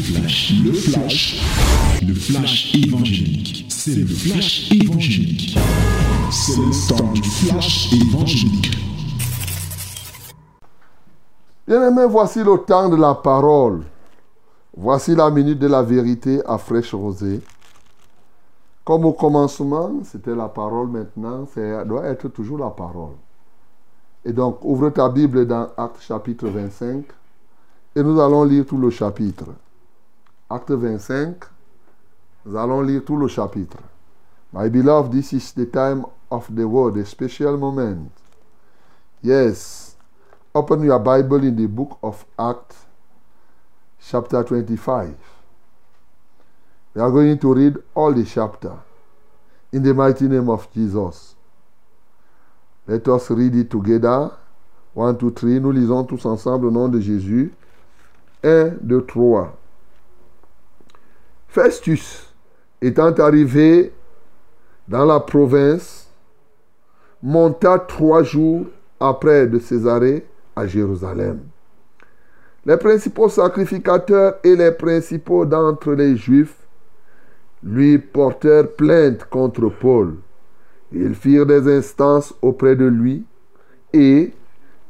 flash, le flash, le flash évangélique. C'est le flash évangélique. C'est le temps du flash évangélique. Bien-aimés, voici le temps de la parole. Voici la minute de la vérité à fraîche rosée. Comme au commencement, c'était la parole maintenant, ça doit être toujours la parole. Et donc, ouvre ta Bible dans Acte chapitre 25 et nous allons lire tout le chapitre. Acte 25, nous allons lire tout le chapitre. My beloved, this is the time of the word, a special moment. Yes. Open your Bible in the book of Acts, chapter 25. We are going to read all the chapter in the mighty name of Jesus. Let us read it together. One, two, three. Nous lisons tous ensemble au nom de Jésus. 1, 2, 3. Festus, étant arrivé dans la province, monta trois jours après de Césarée à Jérusalem. Les principaux sacrificateurs et les principaux d'entre les Juifs lui portèrent plainte contre Paul. Ils firent des instances auprès de lui et,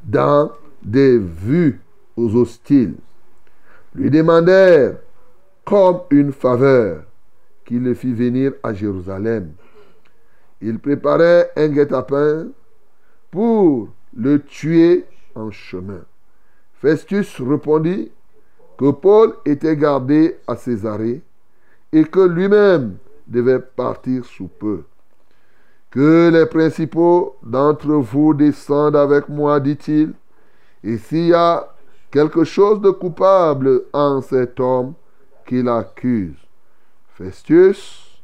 dans des vues aux hostiles, lui demandèrent comme une faveur qu'il le fit venir à Jérusalem. Il préparait un guet-apens pour le tuer en chemin. Festus répondit que Paul était gardé à Césarée et que lui-même devait partir sous peu. Que les principaux d'entre vous descendent avec moi, dit-il, et s'il y a quelque chose de coupable en cet homme qu'il accuse. Festus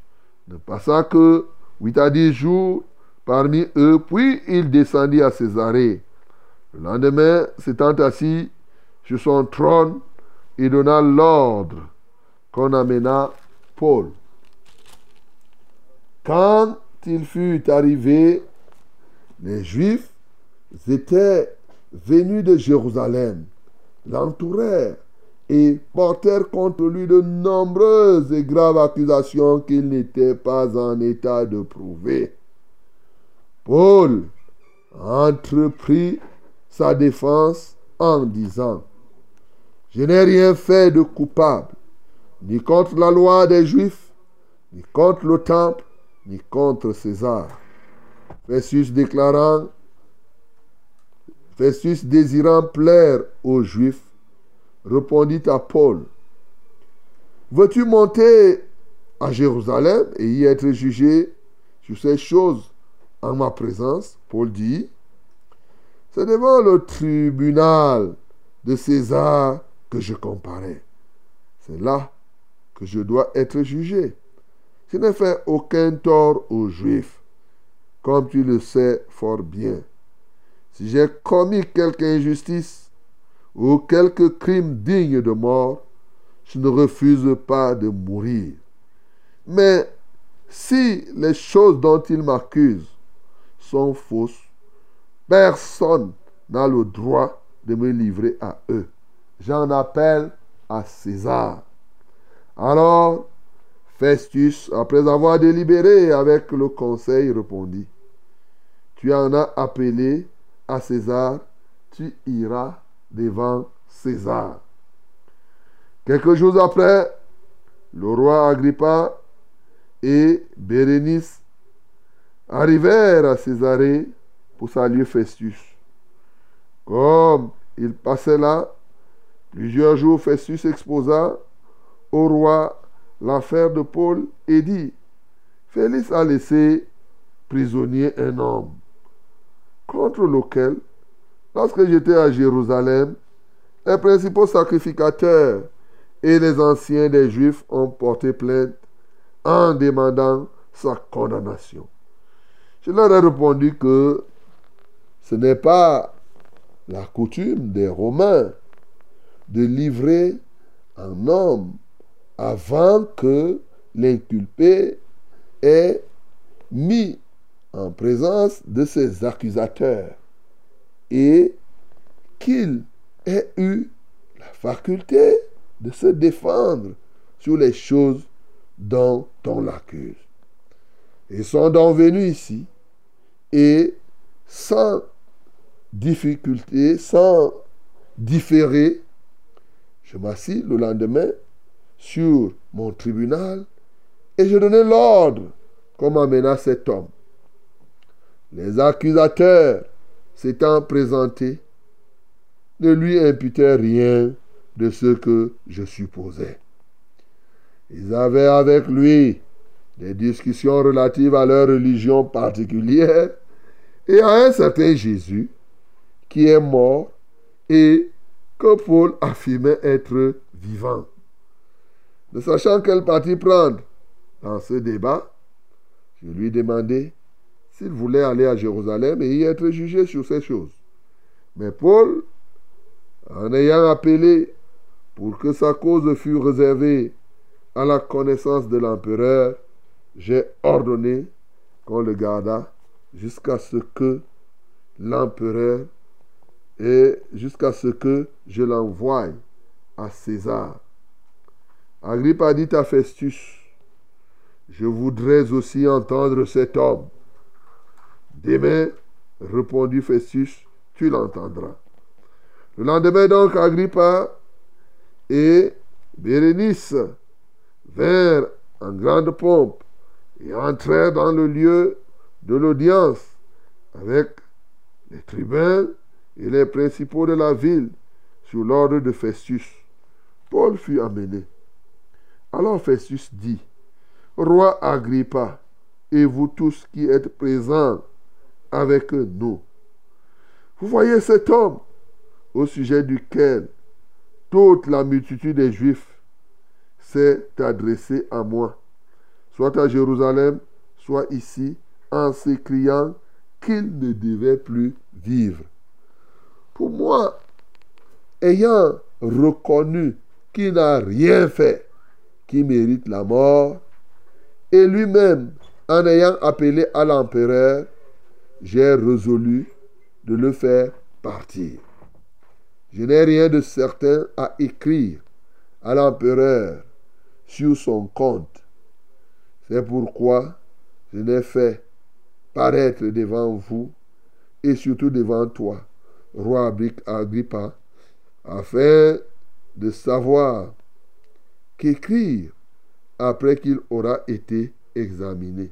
ne passa que huit à dix jours parmi eux, puis il descendit à Césarée. Le lendemain, s'étant assis sur son trône, il donna l'ordre qu'on amena Paul. Quand il fut arrivé, les Juifs étaient venus de Jérusalem, l'entourèrent et portèrent contre lui de nombreuses et graves accusations qu'il n'était pas en état de prouver. Paul entreprit sa défense en disant, Je n'ai rien fait de coupable, ni contre la loi des Juifs, ni contre le temple, ni contre César. Festus déclarant, Festus désirant plaire aux Juifs, répondit à Paul, Veux-tu monter à Jérusalem et y être jugé sur ces choses en ma présence? Paul dit, C'est devant le tribunal de César que je comparais. C'est là que je dois être jugé. Je n'ai fait aucun tort aux Juifs, comme tu le sais fort bien. Si j'ai commis quelque injustice ou quelque crime digne de mort, je ne refuse pas de mourir. Mais si les choses dont il m'accuse sont fausses, personne n'a le droit de me livrer à eux. J'en appelle à César. Alors, Festus, après avoir délibéré avec le conseil, répondit, Tu en as appelé à César, tu iras devant César. Quelques jours après, le roi Agrippa et Bérénice arrivèrent à Césarée pour saluer Festus. Comme il passait là, plusieurs jours, Festus exposa au roi l'affaire de Paul et dit, Félix a laissé prisonnier un homme, contre lequel, lorsque j'étais à Jérusalem, les principaux sacrificateurs et les anciens des Juifs ont porté plainte en demandant sa condamnation. Je leur ai répondu que ce n'est pas la coutume des Romains de livrer un homme avant que l'inculpé ait mis en présence de ses accusateurs et qu'il ait eu la faculté de se défendre sur les choses dont on l'accuse. Ils sont donc venus ici et sans difficulté, sans différer, je m'assis le lendemain sur mon tribunal et je donnais l'ordre qu'on m'amena cet homme. Les accusateurs s'étant présentés ne lui imputaient rien de ce que je supposais. Ils avaient avec lui des discussions relatives à leur religion particulière et à un certain Jésus qui est mort et que Paul affirmait être vivant. Ne sachant quel parti prendre dans ce débat, je lui demandai s'il voulait aller à Jérusalem et y être jugé sur ces choses. Mais Paul, en ayant appelé pour que sa cause fût réservée à la connaissance de l'empereur, j'ai ordonné qu'on le gardât jusqu'à ce que l'empereur et jusqu'à ce que je l'envoie à César. Agrippa dit à Festus, je voudrais aussi entendre cet homme. Demain, répondit Festus, tu l'entendras. Le lendemain donc, Agrippa et Bérénice vinrent en grande pompe et entrèrent dans le lieu de l'audience avec les tribuns et les principaux de la ville sur l'ordre de Festus. Paul fut amené. Alors Festus dit, Roi Agrippa, et vous tous qui êtes présents avec nous, vous voyez cet homme au sujet duquel toute la multitude des Juifs s'est adressée à moi, soit à Jérusalem, soit ici, en s'écriant qu'il ne devait plus vivre. Pour moi, ayant reconnu qu'il n'a rien fait qui mérite la mort, et lui-même en ayant appelé à l'empereur, j'ai résolu de le faire partir. Je n'ai rien de certain à écrire à l'empereur sur son compte. C'est pourquoi je n'ai fait paraître devant vous et surtout devant toi, roi Agrippa, afin de savoir qu'écrire après qu'il aura été examiné.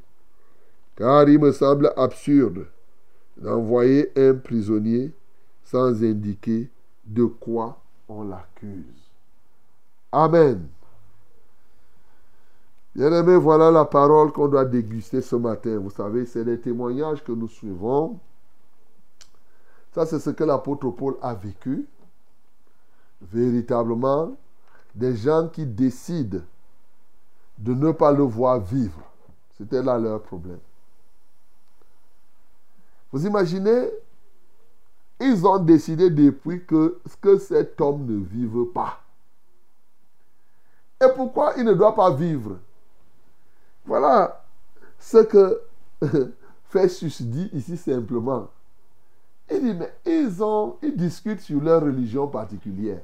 Car il me semble absurde d'envoyer un prisonnier sans indiquer de quoi on l'accuse. Amen. Bien-aimés, voilà la parole qu'on doit déguster ce matin. Vous savez, c'est les témoignages que nous suivons. Ça, c'est ce que l'apôtre Paul a vécu. Véritablement, des gens qui décident de ne pas le voir vivre. C'était là leur problème. Vous imaginez, ils ont décidé depuis que, cet homme ne vive pas. Et pourquoi il ne doit pas vivre? Voilà ce que Festus dit ici simplement. Il dit, mais ils, ont, ils discutent sur leur religion particulière.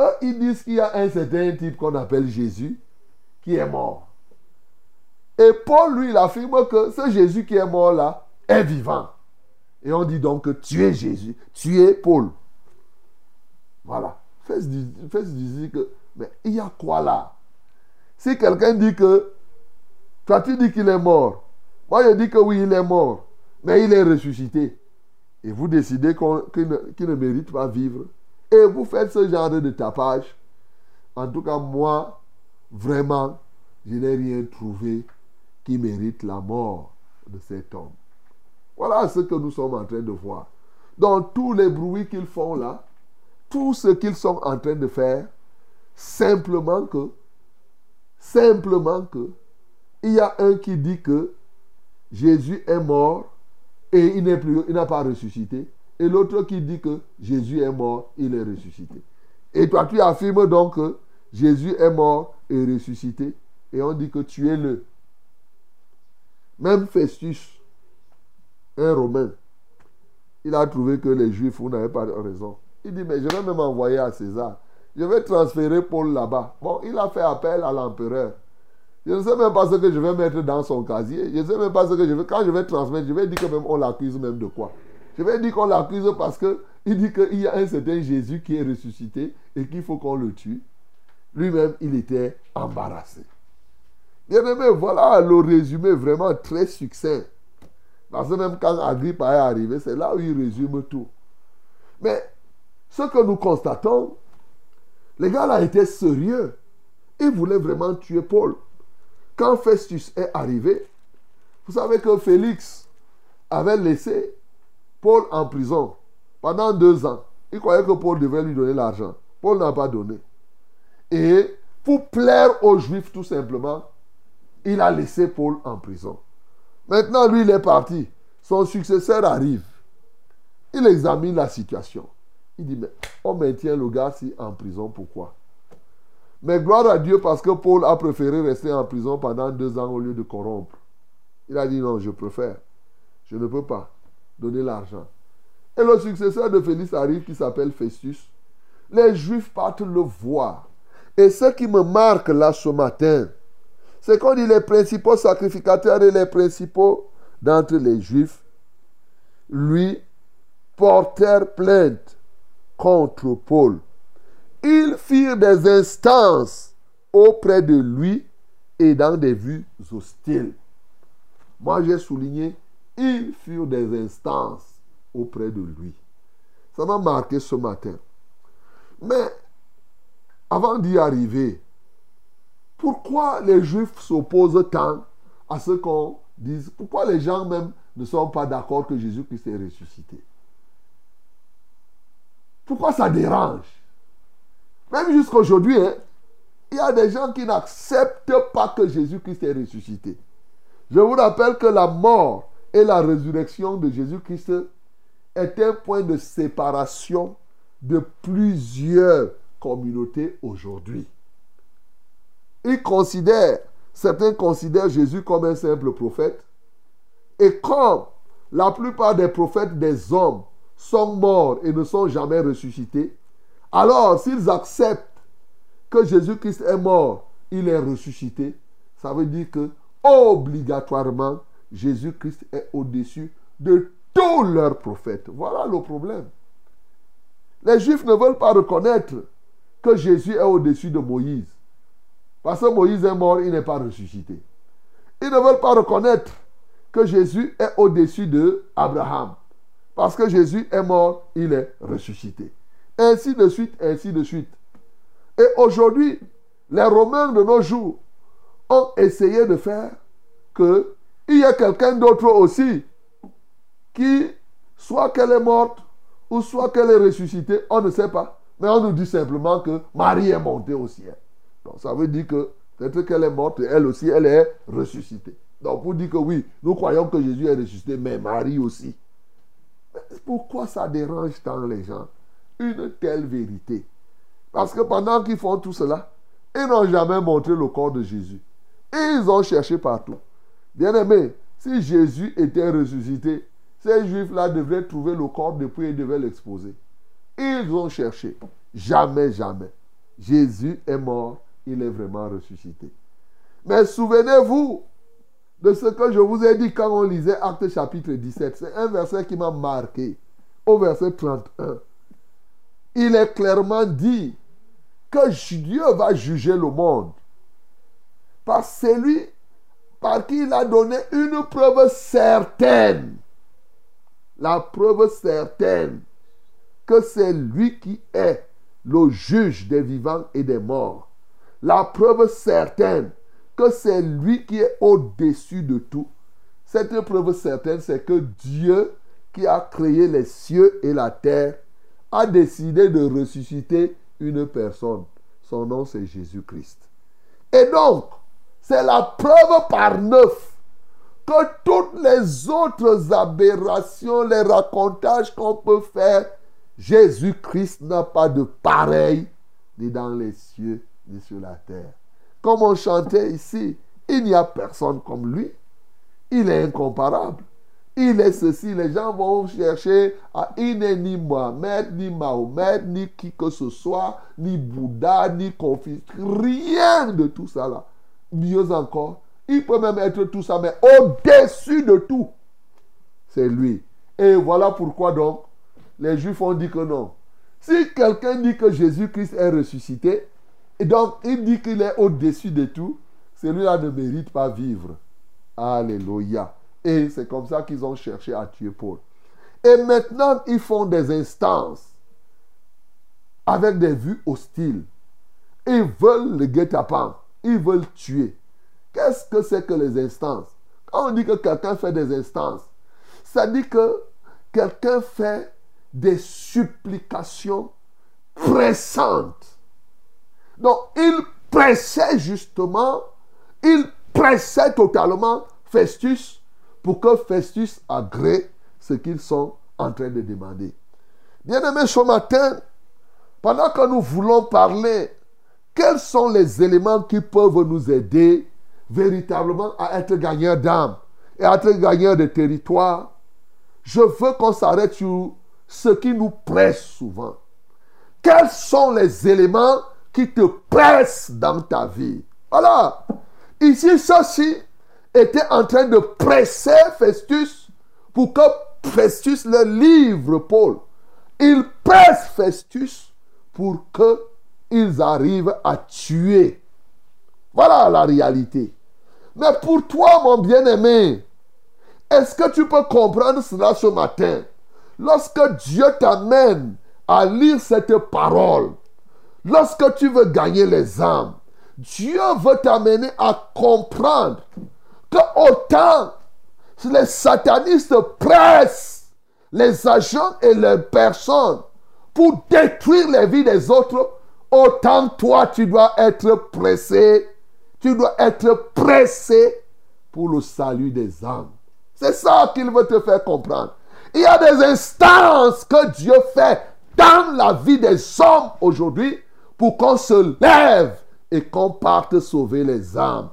Eux, ils disent qu'il y a un certain type qu'on appelle Jésus qui est mort. Et Paul, lui, il affirme que ce Jésus qui est mort là est vivant. Et on dit donc que tu es Jésus, tu es Paul. Voilà. Fais dire que, mais il y a quoi là? Si quelqu'un dit que, toi tu dis qu'il est mort, moi je dis que oui, il est mort, mais il est ressuscité. Et vous décidez qu'il ne, ne mérite pas vivre. Et vous faites ce genre de tapage. En tout cas, moi, vraiment, je n'ai rien trouvé qui mérite la mort de cet homme. Voilà ce que nous sommes en train de voir. Dans tous les bruits qu'ils font là, tout ce qu'ils sont en train de faire, simplement que, simplement que, il y a un qui dit que Jésus est mort et il n'est plus, il n'a pas ressuscité. Et l'autre qui dit que Jésus est mort, il est ressuscité. Et toi, tu affirmes donc que Jésus est mort et ressuscité. Et on dit que tu es le. Même Festus, un Romain, il a trouvé que les Juifs n'avaient pas raison. Il dit, mais je vais même envoyer à César. je vais transférer Paul là-bas. Bon, il a fait appel à l'empereur. Je ne sais même pas ce que je vais mettre dans son casier. Je ne sais même pas ce que je vais. Quand je vais transmettre, je vais dire que même on l'accuse même de quoi. Je vais dire qu'on l'accuse parce qu'il dit qu'il y a un certain Jésus qui est ressuscité et qu'il faut qu'on le tue. Lui-même, il était embarrassé. Bien aimé, voilà le résumé vraiment très succinct. Parce que même quand Agrippa est arrivé, c'est là où il résume tout. Mais ce que nous constatons, les gars là étaient sérieux. Ils voulaient vraiment tuer Paul. Quand Festus est arrivé, vous savez que Félix avait laissé Paul en prison pendant deux ans. Il croyait que Paul devait lui donner l'argent. Paul n'a pas donné. Et pour plaire aux Juifs tout simplement, il a laissé Paul en prison. Maintenant, lui, il est parti. Son successeur arrive. Il examine la situation. Il dit, mais on maintient le gars si en prison, pourquoi? Mais gloire à Dieu parce que Paul a préféré rester en prison pendant deux ans au lieu de corrompre. Il a dit, non, je préfère. Je ne peux pas donner l'argent. Et le successeur de Félix arrive qui s'appelle Festus. Les Juifs partent le voir. Et ce qui me marque là ce matin, c'est qu'on dit les principaux sacrificateurs et les principaux d'entre les Juifs, lui, portèrent plainte contre Paul. Ils firent des instances auprès de lui et dans des vues hostiles. Moi, j'ai souligné, ils firent des instances auprès de lui. Ça m'a marqué ce matin. Mais avant d'y arriver, pourquoi les Juifs s'opposent tant à ce qu'on dise? Pourquoi les gens même ne sont pas d'accord que Jésus-Christ est ressuscité? Pourquoi ça dérange? Même jusqu'à aujourd'hui, hein, il y a des gens qui n'acceptent pas que Jésus-Christ est ressuscité. Je vous rappelle que la mort et la résurrection de Jésus-Christ est un point de séparation de plusieurs communautés aujourd'hui. Ils considèrent, certains considèrent Jésus comme un simple prophète. Et comme la plupart des prophètes des hommes sont morts et ne sont jamais ressuscités, alors s'ils acceptent que Jésus-Christ est mort, il est ressuscité, ça veut dire que obligatoirement Jésus-Christ est au-dessus de tous leurs prophètes. Voilà le problème. Les Juifs ne veulent pas reconnaître que Jésus est au-dessus de Moïse. Parce que Moïse est mort, il n'est pas ressuscité. Ils ne veulent pas reconnaître que Jésus est au-dessus de Abraham. Parce que Jésus est mort, il est ressuscité. Ainsi de suite, ainsi de suite. Et aujourd'hui, les Romains de nos jours ont essayé de faire que il y ait quelqu'un d'autre aussi qui, soit qu'elle est morte, ou soit qu'elle est ressuscitée, on ne sait pas. Mais on nous dit simplement que Marie est montée au ciel. Donc ça veut dire que peut-être qu'elle est morte, elle aussi, elle est ressuscitée. Donc pour dire que oui, nous croyons que Jésus est ressuscité, mais Marie aussi. pourquoi ça dérange tant les gens? Une telle vérité. Parce que pendant qu'ils font tout cela, ils n'ont jamais montré le corps de Jésus. Ils ont cherché partout. Bien aimé, si Jésus était ressuscité, ces juifs-là devraient trouver le corps depuis et devaient l'exposer. Ils ont cherché. Jamais, jamais. Jésus est mort, il est vraiment ressuscité. Mais souvenez-vous de ce que je vous ai dit quand on lisait Acte chapitre 17. C'est un verset qui m'a marqué. Au verset 31. Il est clairement dit que Dieu va juger le monde. Par celui par qui il a donné une preuve certaine la preuve certaine que c'est lui qui est le juge des vivants et des morts. La preuve certaine que c'est lui qui est au-dessus de tout. Cette preuve certaine, c'est que Dieu, qui a créé les cieux et la terre, a décidé de ressusciter une personne. Son nom, c'est Jésus-Christ. Et donc, c'est la preuve par neuf que toutes les autres aberrations, les racontages qu'on peut faire, Jésus-Christ n'a pas de pareil ni dans les cieux ni sur la terre. Comme on chantait ici, il n'y a personne comme lui. Il est incomparable. il est ceci. Les gens vont chercher à il n'est ni Mohamed, ni Mahomet, ni qui que ce soit, ni Bouddha, ni Confucius. Rien de tout ça là. Mieux encore, il peut même être tout ça, mais au-dessus de tout, c'est lui. Et voilà pourquoi donc les Juifs ont dit que non. Si quelqu'un dit que Jésus-Christ est ressuscité, et donc il dit qu'il est au-dessus de tout, celui-là ne mérite pas vivre. Alléluia. Et c'est comme ça qu'ils ont cherché à tuer Paul. Et maintenant, ils font des instances avec des vues hostiles. Ils veulent le guet-apens. Ils veulent tuer. Qu'est-ce que c'est que les instances? Quand on dit que quelqu'un fait des instances, ça dit que quelqu'un fait des supplications pressantes. Donc, il pressait justement, il pressait totalement Festus pour que Festus agrée ce qu'ils sont en train de demander. Bien-aimés, ce matin, pendant que nous voulons parler, quels sont les éléments qui peuvent nous aider véritablement à être gagneurs d'âme et à être gagneurs de territoire? Je veux qu'on s'arrête sur ce qui nous presse souvent. Quels sont les éléments qui te pressent dans ta vie Voilà. Ici, ceci était en train de presser Festus pour que Festus le livre Paul. Il presse Festus pour qu'ils arrivent à tuer. Voilà la réalité. Mais pour toi, mon bien-aimé, est-ce que tu peux comprendre cela ce matin? Lorsque Dieu t'amène à lire cette parole, lorsque tu veux gagner les âmes, Dieu veut t'amener à comprendre que autant les satanistes pressent les agents et les personnes pour détruire les vies des autres, autant toi tu dois être pressé, tu dois être pressé pour le salut des âmes. C'est ça qu'il veut te faire comprendre. Il y a des instances que Dieu fait dans la vie des hommes aujourd'hui pour qu'on se lève et qu'on parte sauver les âmes.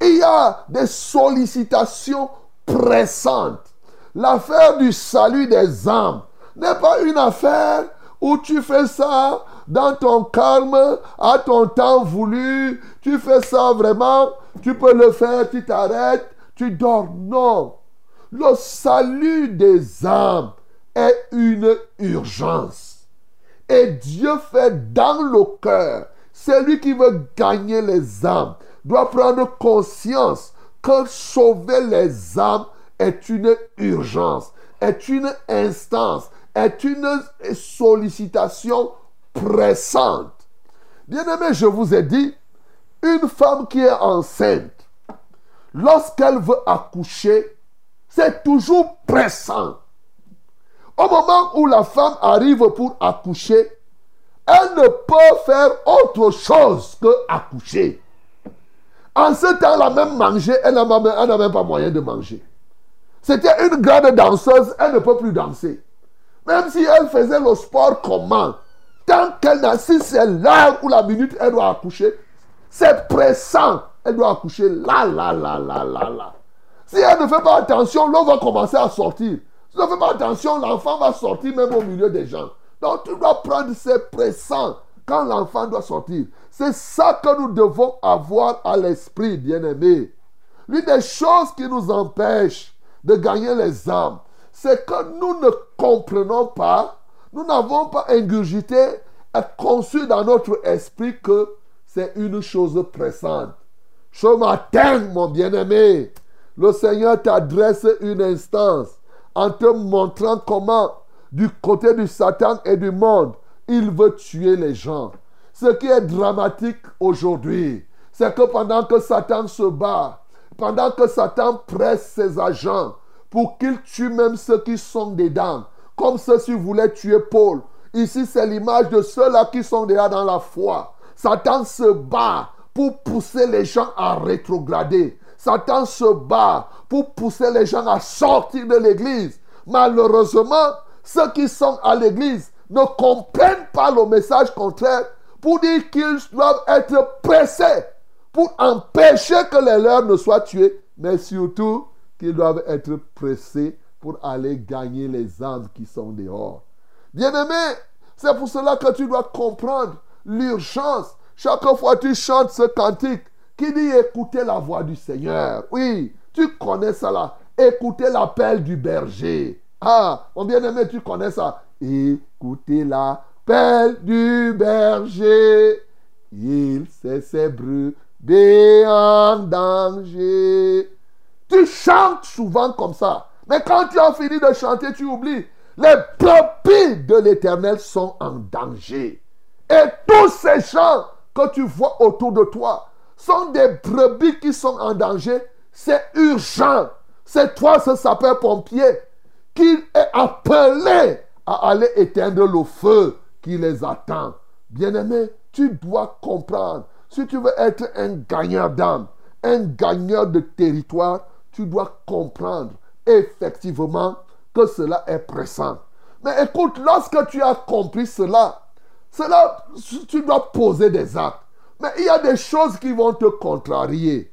Il y a des sollicitations pressantes. L'affaire du salut des âmes n'est pas une affaire où tu fais ça dans ton calme, à ton temps voulu. Tu fais ça vraiment, tu peux le faire, tu t'arrêtes, tu dors. Non. Le salut des âmes est une urgence. Et Dieu fait dans le cœur. Celui qui veut gagner les âmes doit prendre conscience que sauver les âmes est une urgence, est une instance, est une sollicitation pressante. Bien-aimé, je vous ai dit, une femme qui est enceinte, lorsqu'elle veut accoucher, c'est toujours pressant. Au moment où la femme arrive pour accoucher, elle ne peut faire autre chose que accoucher. En ce temps-là, même manger, elle n'a même, pas moyen de manger. C'était une grande danseuse, elle ne peut plus danser. Même si elle faisait le sport comment, tant qu'elle n'a, si c'est l'heure ou la minute, elle doit accoucher, c'est pressant. Elle doit accoucher là, là, là, là, là, là. Si elle ne fait pas attention, l'eau va commencer à sortir. Si elle ne fait pas attention, l'enfant va sortir même au milieu des gens. Donc tu dois prendre ces pressants quand l'enfant doit sortir. C'est ça que nous devons avoir à l'esprit, bien-aimé. L'une des choses qui nous empêche de gagner les âmes, c'est que nous ne comprenons pas, nous n'avons pas ingurgité et conçu dans notre esprit que c'est une chose pressante. Ce matin, mon bien-aimé, le Seigneur t'adresse une instance en te montrant comment, du côté du Satan et du monde, il veut tuer les gens. Ce qui est dramatique aujourd'hui, c'est que pendant que Satan se bat, pendant que Satan presse ses agents pour qu'il tue même ceux qui sont dedans, comme ceux-ci voulaient tuer Paul. Ici, c'est l'image de ceux-là qui sont déjà dans la foi. Satan se bat pour pousser les gens à rétrograder. Satan se bat pour pousser les gens à sortir de l'église. Malheureusement, ceux qui sont à l'église ne comprennent pas le message contraire pour dire qu'ils doivent être pressés pour empêcher que les leurs ne soient tués, mais surtout qu'ils doivent être pressés pour aller gagner les âmes qui sont dehors. Bien-aimé, c'est pour cela que tu dois comprendre l'urgence. Chaque fois que tu chantes ce cantique qui dit écoutez la voix du Seigneur? Oui, tu connais ça là. Écoutez l'appel du berger. Ah, mon bien-aimé, tu connais ça. Écoutez l'appel du berger. Il sait ses brebis en danger. Tu chantes souvent comme ça. Mais quand tu as fini de chanter, tu oublies. Les brebis de l'éternel sont en danger. Et tous ces chants que tu vois autour de toi sont des brebis qui sont en danger. C'est urgent. C'est toi, ce sapeur-pompier, qui est appelé à aller éteindre le feu qui les attend. Bien-aimé, tu dois comprendre. Si tu veux être un gagnant d'âme, un gagneur de territoire, tu dois comprendre effectivement que cela est pressant. Mais écoute, lorsque tu as compris cela, cela, tu dois poser des actes. Mais il y a des choses qui vont te contrarier.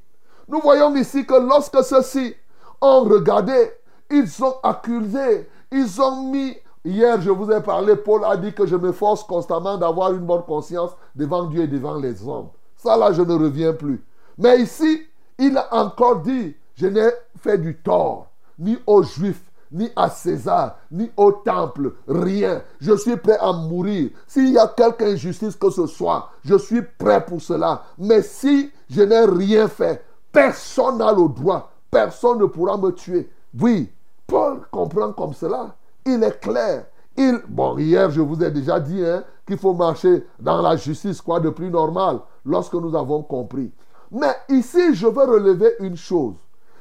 Nous voyons ici que lorsque ceux-ci ont regardé, ils ont accusé, ils ont mis... Hier, je vous ai parlé, Paul a dit que je me force constamment d'avoir une bonne conscience devant Dieu et devant les hommes. Ça là, je ne reviens plus. Mais ici, il a encore dit, je n'ai fait du tort, ni aux Juifs, ni à César, ni au temple, rien. Je suis prêt à mourir. S'il y a quelque injustice que ce soit, je suis prêt pour cela. Mais si je n'ai rien fait, personne n'a le droit, personne ne pourra me tuer. Oui, Paul comprend comme cela. Il est clair. Il, bon, hier, je vous ai déjà dit hein, qu'il faut marcher dans la justice, quoi de plus normal, lorsque nous avons compris. Mais ici, je veux relever une chose.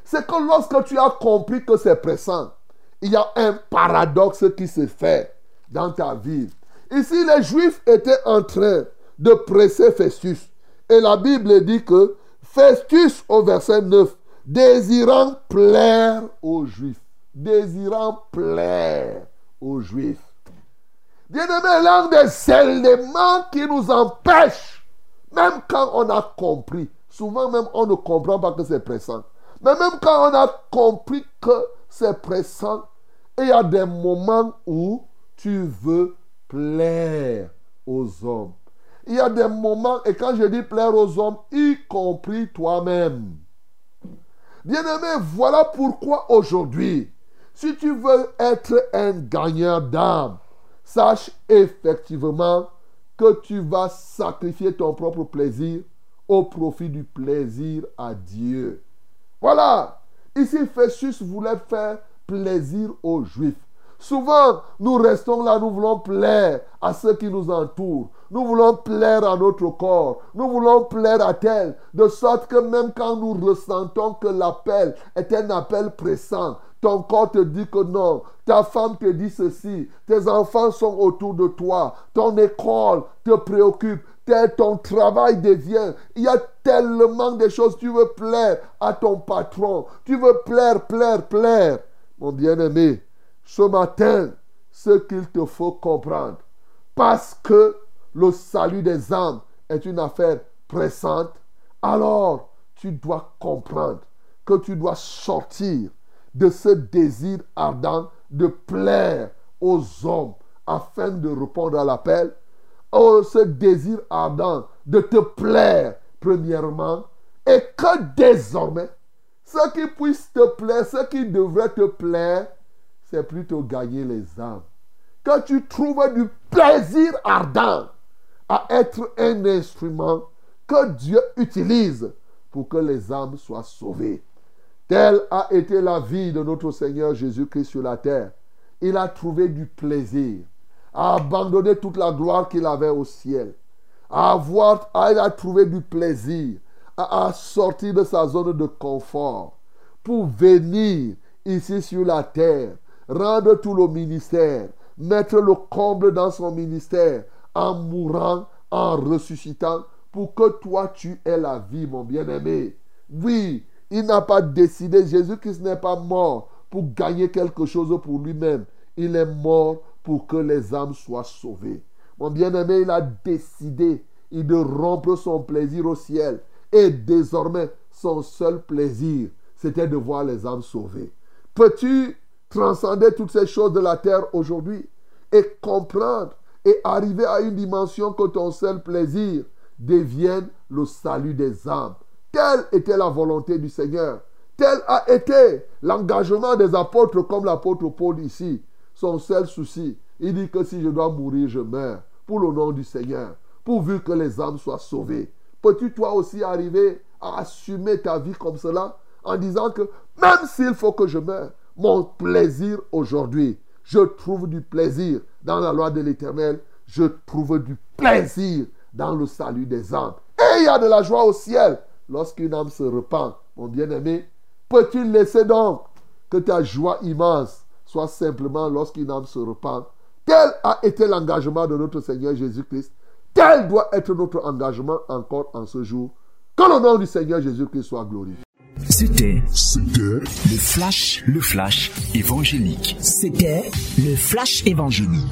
C'est que lorsque tu as compris que c'est pressant, il y a un paradoxe qui se fait dans ta vie. Ici, les Juifs étaient en train de presser Festus. Et la Bible dit que Festus, au verset 9, désirant plaire aux Juifs. Désirant plaire aux Juifs. Bien-aimé, l'un des éléments qui nous empêche, même quand on a compris, souvent même on ne comprend pas que c'est pressant, mais même quand on a compris que c'est pressant, il y a des moments où tu veux plaire aux hommes. Il y a des moments, et quand je dis plaire aux hommes, y compris toi-même. Bien-aimé, voilà pourquoi aujourd'hui, si tu veux être un gagneur d'âme, sache effectivement que tu vas sacrifier ton propre plaisir au profit du plaisir à Dieu. Voilà. Ici, Festus voulait faire plaisir aux Juifs. Souvent, nous restons là, nous voulons plaire à ceux qui nous entourent. Nous voulons plaire à notre corps. Nous voulons plaire à tel. De sorte que même quand nous ressentons que l'appel est un appel pressant, ton corps te dit que non. Ta femme te dit ceci. Tes enfants sont autour de toi. Ton école te préoccupe. Ton travail devient. Il y a tellement de choses. Tu veux plaire à ton patron. Tu veux plaire, plaire, plaire. Mon bien-aimé, ce matin, ce qu'il te faut comprendre, parce que le salut des âmes est une affaire pressante, alors tu dois comprendre que tu dois sortir de ce désir ardent de plaire aux hommes afin de répondre à l'appel. Oh, ce désir ardent de te plaire, premièrement, et que désormais, ce qui puisse te plaire, ce qui devrait te plaire, c'est plutôt gagner les âmes. Que tu trouves du plaisir ardent à être un instrument que Dieu utilise pour que les âmes soient sauvées. Telle a été la vie de notre Seigneur Jésus-Christ sur la terre. Il a trouvé du plaisir à abandonner toute la gloire qu'il avait au ciel. À avoir, il a trouvé du plaisir à, sortir de sa zone de confort pour venir ici sur la terre, rendre tout le ministère, mettre le comble dans son ministère en mourant, en ressuscitant, pour que toi tu aies la vie, mon bien-aimé. Oui, il n'a pas décidé, Jésus-Christ n'est pas mort pour gagner quelque chose pour lui-même. Il est mort pour que les âmes soient sauvées. Mon bien-aimé, il a décidé de rompre son plaisir au ciel et désormais, son seul plaisir, c'était de voir les âmes sauvées. Peux-tu transcender toutes ces choses de la terre aujourd'hui et comprendre et arriver à une dimension que ton seul plaisir devienne le salut des âmes? Telle était la volonté du Seigneur. Tel a été l'engagement des apôtres comme l'apôtre Paul ici. Son seul souci, il dit que si je dois mourir, je meurs pour le nom du Seigneur, pourvu que les âmes soient sauvées. Peux-tu toi aussi arriver à assumer ta vie comme cela en disant que même s'il faut que je meure, mon plaisir aujourd'hui, je trouve du plaisir dans la loi de l'Éternel, je trouve du plaisir dans le salut des âmes. Et il y a de la joie au ciel lorsqu'une âme se repent. Mon bien-aimé, peux-tu laisser donc que ta joie immense soit simplement lorsqu'une âme se repent? Tel a été l'engagement de notre Seigneur Jésus-Christ. Tel doit être notre engagement encore en ce jour. Que le nom du Seigneur Jésus-Christ soit glorifié. C'était C'était le flash, le flash évangélique. C'était le flash évangélique.